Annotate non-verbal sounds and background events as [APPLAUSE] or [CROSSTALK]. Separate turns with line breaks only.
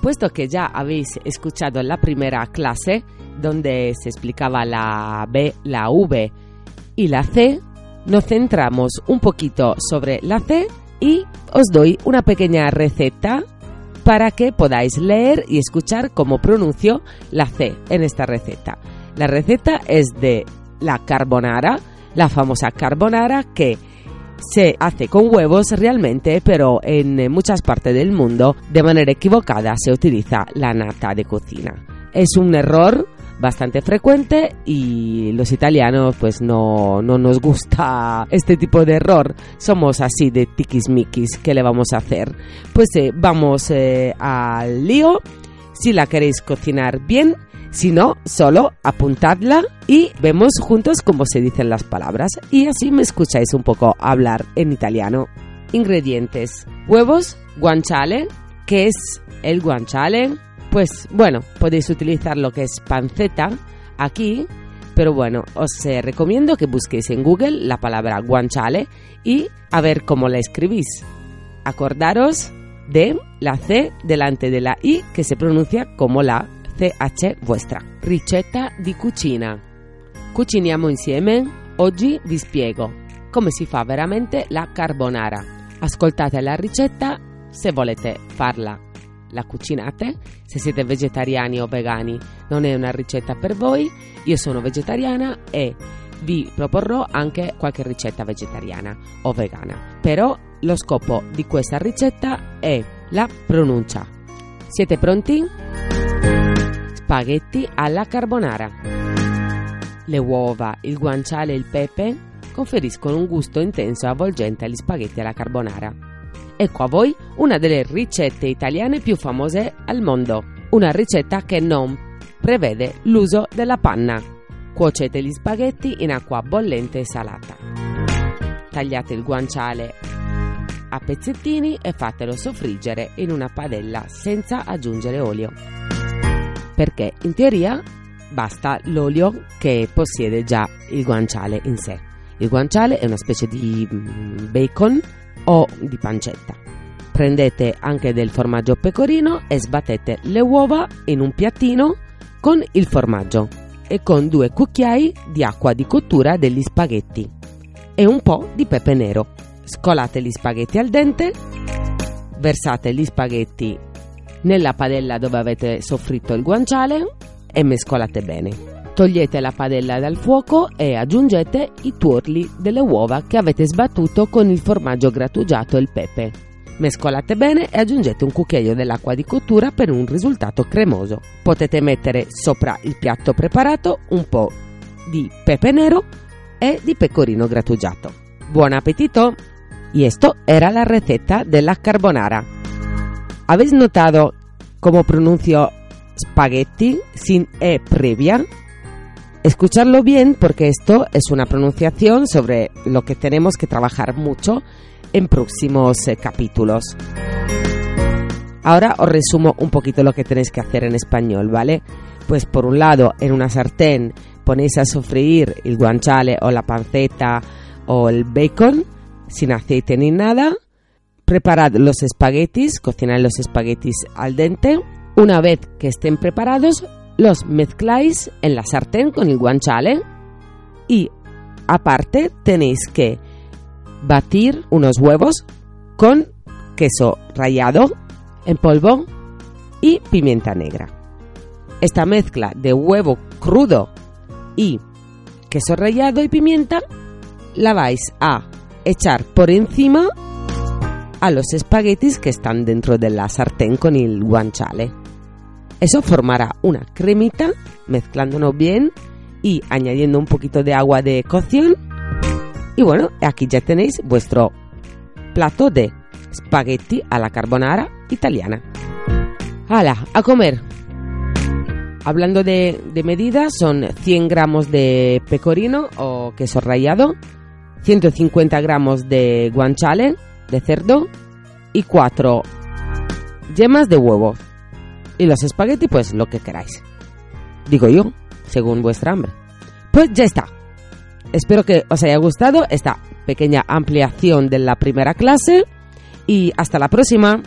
Puesto que ya habéis escuchado la primera clase, donde se explicaba la B, la V y la C, nos centramos un poquito sobre la C y os doy una pequeña receta para que podáis leer y escuchar cómo pronuncio la C en esta receta. La receta es de la carbonara, la famosa carbonara que se hace con huevos realmente, pero en muchas partes del mundo de manera equivocada se utiliza la nata de cocina. Es un error bastante frecuente y los italianos pues no, no nos gusta [LAUGHS] este tipo de error. Somos así de tiquismiquis, ¿qué le vamos a hacer? Pues eh, vamos eh, al lío. Si la queréis cocinar bien, si no, solo apuntadla y vemos juntos cómo se dicen las palabras y así me escucháis un poco hablar en italiano. Ingredientes. Huevos, guanciale. ¿Qué es el guanciale? Pues bueno, podéis utilizar lo que es panceta aquí, pero bueno, os eh, recomiendo que busquéis en Google la palabra guanciale y a ver cómo la escribís. Acordaros de la C delante de la I que se pronuncia como la CH vostra. Ricetta di cucina. Cuciniamo insieme? Oggi vi spiego come si fa veramente la carbonara. Ascoltate la ricetta se volete farla. La cucinate, se siete vegetariani o vegani non è una ricetta per voi, io sono vegetariana e vi proporrò anche qualche ricetta vegetariana o vegana. Però lo scopo di questa ricetta è la pronuncia. Siete pronti? Spaghetti alla carbonara. Le uova, il guanciale e il pepe conferiscono un gusto intenso e avvolgente agli spaghetti alla carbonara. Ecco a voi una delle ricette italiane più famose al mondo. Una ricetta che non prevede l'uso della panna. Cuocete gli spaghetti in acqua bollente e salata. Tagliate il guanciale a pezzettini e fatelo soffriggere in una padella senza aggiungere olio perché in teoria basta l'olio che possiede già il guanciale in sé. Il guanciale è una specie di mm, bacon o di pancetta. Prendete anche del formaggio pecorino e sbattete le uova in un piattino con il formaggio e con due cucchiai di acqua di cottura degli spaghetti e un po' di pepe nero. Scolate gli spaghetti al dente, versate gli spaghetti nella padella dove avete soffritto il guanciale e mescolate bene. Togliete la padella dal fuoco e aggiungete i tuorli delle uova che avete sbattuto con il formaggio grattugiato e il pepe. Mescolate bene e aggiungete un cucchiaio dell'acqua di cottura per un risultato cremoso. Potete mettere sopra il piatto preparato un po' di pepe nero e di pecorino grattugiato. Buon appetito! Y esto era la receta della carbonara. ¿Habéis notado cómo pronuncio spaghetti sin E previa? Escucharlo bien porque esto es una pronunciación sobre lo que tenemos que trabajar mucho en próximos eh, capítulos. Ahora os resumo un poquito lo que tenéis que hacer en español, ¿vale? Pues por un lado, en una sartén ponéis a sofreír el guanciale o la panceta o el bacon sin aceite ni nada Preparad los espaguetis, cocinad los espaguetis al dente. Una vez que estén preparados, los mezcláis en la sartén con el guanciale y aparte tenéis que batir unos huevos con queso rallado en polvo y pimienta negra. Esta mezcla de huevo crudo y queso rallado y pimienta la vais a echar por encima a los espaguetis que están dentro de la sartén con el guanciale. Eso formará una cremita mezclándonos bien y añadiendo un poquito de agua de cocción. Y bueno, aquí ya tenéis vuestro plato de spaghetti a la carbonara italiana. ¡Hala! A comer. Hablando de, de medidas, son 100 gramos de pecorino o queso rallado, 150 gramos de guanciale de cerdo y 4 yemas de huevo. Y los espagueti, pues lo que queráis. Digo yo, según vuestra hambre. Pues ya está. Espero que os haya gustado esta pequeña ampliación de la primera clase y hasta la próxima.